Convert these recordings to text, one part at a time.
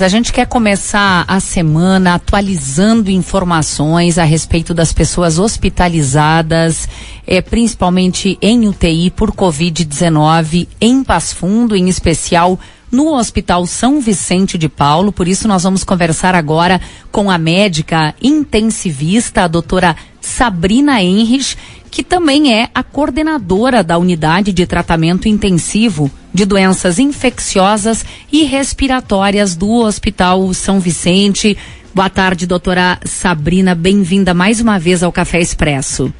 A gente quer começar a semana atualizando informações a respeito das pessoas hospitalizadas, eh, principalmente em UTI por Covid-19 em Passo Fundo, em especial no Hospital São Vicente de Paulo. Por isso, nós vamos conversar agora com a médica intensivista, a doutora Sabrina Henrich, que também é a coordenadora da unidade de tratamento intensivo de doenças infecciosas e respiratórias do Hospital São Vicente. Boa tarde, doutora Sabrina. Bem-vinda mais uma vez ao Café Expresso.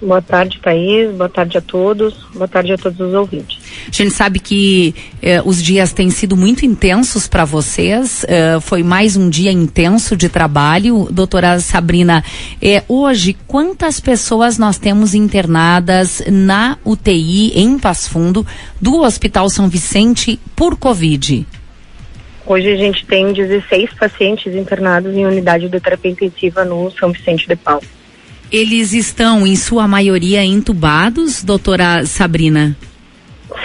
Boa tarde, Thaís. Boa tarde a todos. Boa tarde a todos os ouvintes. A gente sabe que eh, os dias têm sido muito intensos para vocês. Eh, foi mais um dia intenso de trabalho. Doutora Sabrina, eh, hoje, quantas pessoas nós temos internadas na UTI em Passo Fundo do Hospital São Vicente por Covid? Hoje a gente tem 16 pacientes internados em unidade de terapia intensiva no São Vicente de Paulo. Eles estão, em sua maioria, entubados, doutora Sabrina?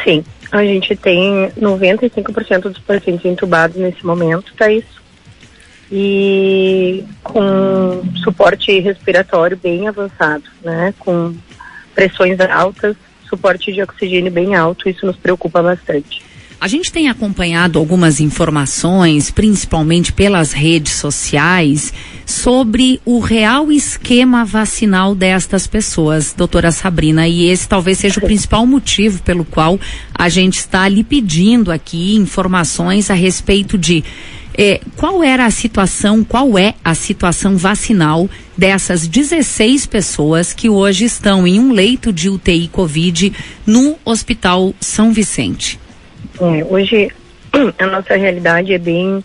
Sim, a gente tem 95% dos pacientes entubados nesse momento, tá isso? E com suporte respiratório bem avançado, né? Com pressões altas, suporte de oxigênio bem alto, isso nos preocupa bastante. A gente tem acompanhado algumas informações, principalmente pelas redes sociais, sobre o real esquema vacinal destas pessoas, doutora Sabrina, e esse talvez seja o principal motivo pelo qual a gente está lhe pedindo aqui informações a respeito de eh, qual era a situação, qual é a situação vacinal dessas 16 pessoas que hoje estão em um leito de UTI Covid no Hospital São Vicente. É, hoje a nossa realidade é bem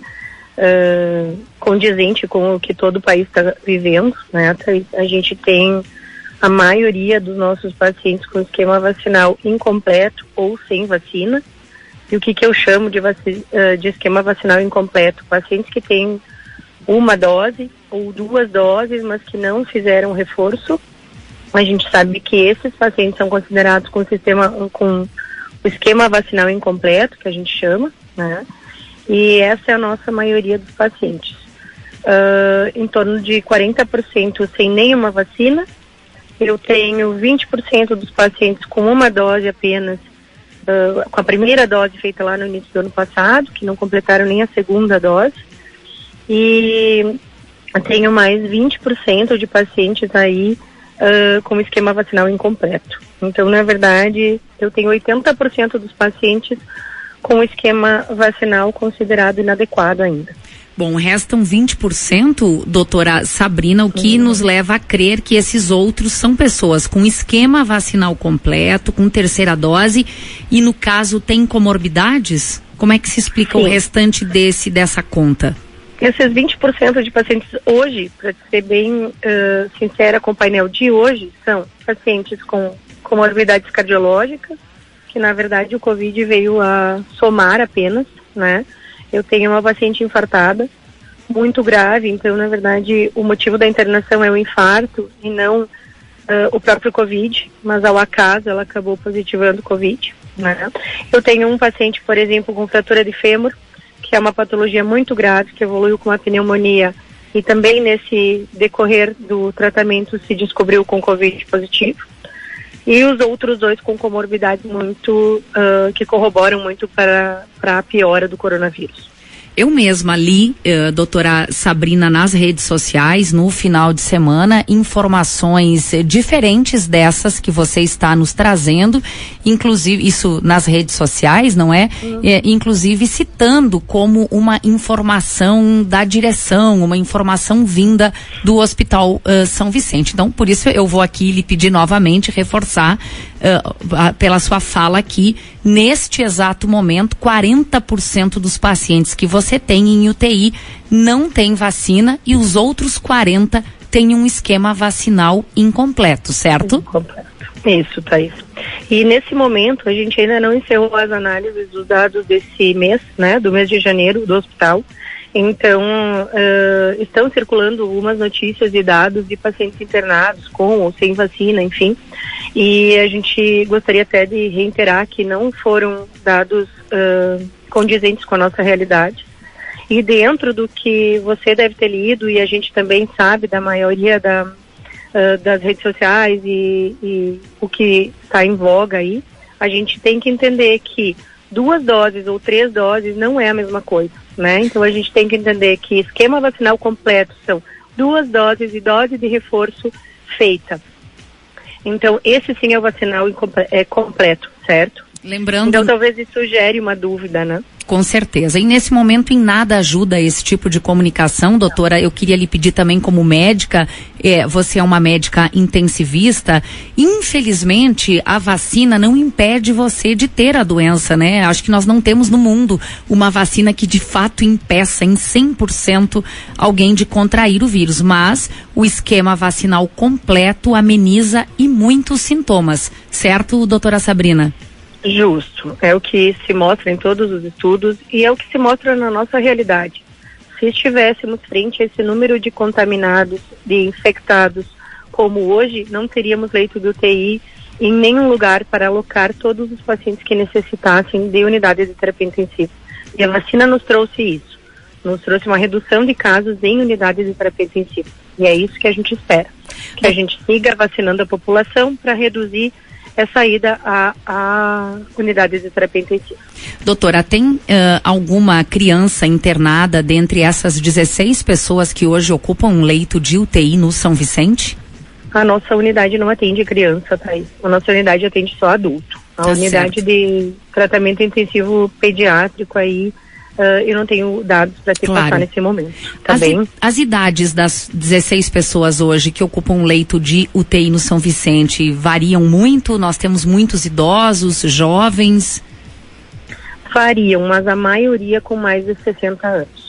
uh, condizente com o que todo o país está vivendo, né? A gente tem a maioria dos nossos pacientes com esquema vacinal incompleto ou sem vacina. E o que, que eu chamo de, uh, de esquema vacinal incompleto? Pacientes que têm uma dose ou duas doses, mas que não fizeram reforço. A gente sabe que esses pacientes são considerados com sistema com o esquema vacinal incompleto, que a gente chama, né? E essa é a nossa maioria dos pacientes. Uh, em torno de 40% sem nenhuma vacina. Eu tenho 20% dos pacientes com uma dose apenas, uh, com a primeira dose feita lá no início do ano passado, que não completaram nem a segunda dose. E tenho mais 20% de pacientes aí uh, com esquema vacinal incompleto. Então, na verdade, eu tenho 80% dos pacientes com esquema vacinal considerado inadequado ainda. Bom, restam 20%, doutora Sabrina, o que uhum. nos leva a crer que esses outros são pessoas com esquema vacinal completo, com terceira dose, e no caso tem comorbidades? Como é que se explica Sim. o restante desse dessa conta? Esses 20% de pacientes hoje, para ser bem uh, sincera com o painel de hoje, são pacientes com comorbidades cardiológicas, que na verdade o Covid veio a somar apenas, né? Eu tenho uma paciente infartada, muito grave, então na verdade o motivo da internação é o infarto e não uh, o próprio Covid, mas ao acaso ela acabou positivando Covid, né? Eu tenho um paciente, por exemplo, com fratura de fêmur, que é uma patologia muito grave, que evoluiu com uma pneumonia e também nesse decorrer do tratamento se descobriu com Covid positivo. E os outros dois com comorbidades muito, uh, que corroboram muito para, para a piora do coronavírus. Eu mesma li, uh, doutora Sabrina, nas redes sociais, no final de semana, informações uh, diferentes dessas que você está nos trazendo, inclusive, isso nas redes sociais, não é? Uhum. é inclusive citando como uma informação da direção, uma informação vinda do Hospital uh, São Vicente. Então, por isso eu vou aqui lhe pedir novamente, reforçar uh, pela sua fala aqui, neste exato momento, 40% dos pacientes que você tem em UTI não tem vacina e os outros 40 têm um esquema vacinal incompleto, certo? Incompleto. Isso, Thaís. E nesse momento a gente ainda não encerrou as análises dos dados desse mês, né, do mês de janeiro do hospital. Então, uh, estão circulando algumas notícias e dados de pacientes internados com ou sem vacina, enfim. E a gente gostaria até de reiterar que não foram dados uh, condizentes com a nossa realidade. E dentro do que você deve ter lido, e a gente também sabe da maioria da, uh, das redes sociais e, e o que está em voga aí, a gente tem que entender que duas doses ou três doses não é a mesma coisa, né? Então a gente tem que entender que esquema vacinal completo são duas doses e dose de reforço feita. Então esse sim é o vacinal é completo, certo? Lembrando. Então talvez isso gere uma dúvida, né? Com certeza. E nesse momento em nada ajuda esse tipo de comunicação, doutora. Eu queria lhe pedir também como médica, é, você é uma médica intensivista. Infelizmente, a vacina não impede você de ter a doença, né? Acho que nós não temos no mundo uma vacina que de fato impeça em 100% alguém de contrair o vírus. Mas o esquema vacinal completo ameniza e muitos sintomas. Certo, doutora Sabrina? Justo. É o que se mostra em todos os estudos e é o que se mostra na nossa realidade. Se estivéssemos frente a esse número de contaminados, de infectados, como hoje, não teríamos leito de UTI em nenhum lugar para alocar todos os pacientes que necessitassem de unidades de terapia intensiva. E a vacina nos trouxe isso. Nos trouxe uma redução de casos em unidades de terapia intensiva. E é isso que a gente espera. Que a gente siga vacinando a população para reduzir essa ida à, à unidade de terapia intensiva. Doutora, tem uh, alguma criança internada dentre essas 16 pessoas que hoje ocupam um leito de UTI no São Vicente? A nossa unidade não atende criança, Thaís. A nossa unidade atende só adulto. A tá unidade certo. de tratamento intensivo pediátrico aí Uh, eu não tenho dados para te claro. passar nesse momento. Tá as, bem? as idades das 16 pessoas hoje que ocupam leito de UTI no São Vicente variam muito? Nós temos muitos idosos, jovens? Variam, mas a maioria com mais de 60 anos.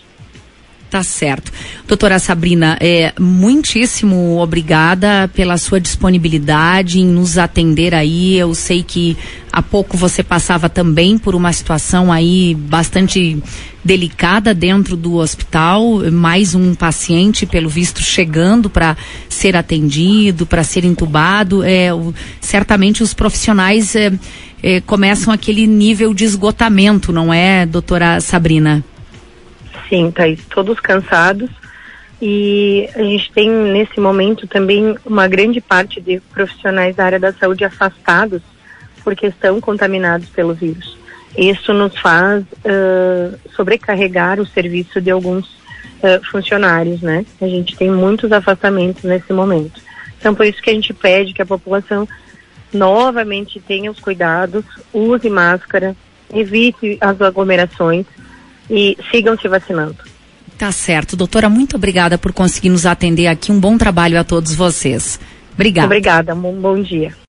Tá certo. Doutora Sabrina, é, muitíssimo obrigada pela sua disponibilidade em nos atender aí. Eu sei que há pouco você passava também por uma situação aí bastante delicada dentro do hospital, mais um paciente, pelo visto, chegando para ser atendido, para ser entubado. É, o, certamente os profissionais é, é, começam aquele nível de esgotamento, não é, doutora Sabrina? Sim, Thaís, todos cansados. E a gente tem nesse momento também uma grande parte de profissionais da área da saúde afastados porque estão contaminados pelo vírus. Isso nos faz uh, sobrecarregar o serviço de alguns uh, funcionários, né? A gente tem muitos afastamentos nesse momento. Então, por isso que a gente pede que a população novamente tenha os cuidados, use máscara, evite as aglomerações e sigam se vacinando. Tá certo. Doutora, muito obrigada por conseguir nos atender aqui. Um bom trabalho a todos vocês. Obrigada. Obrigada. Um bom dia.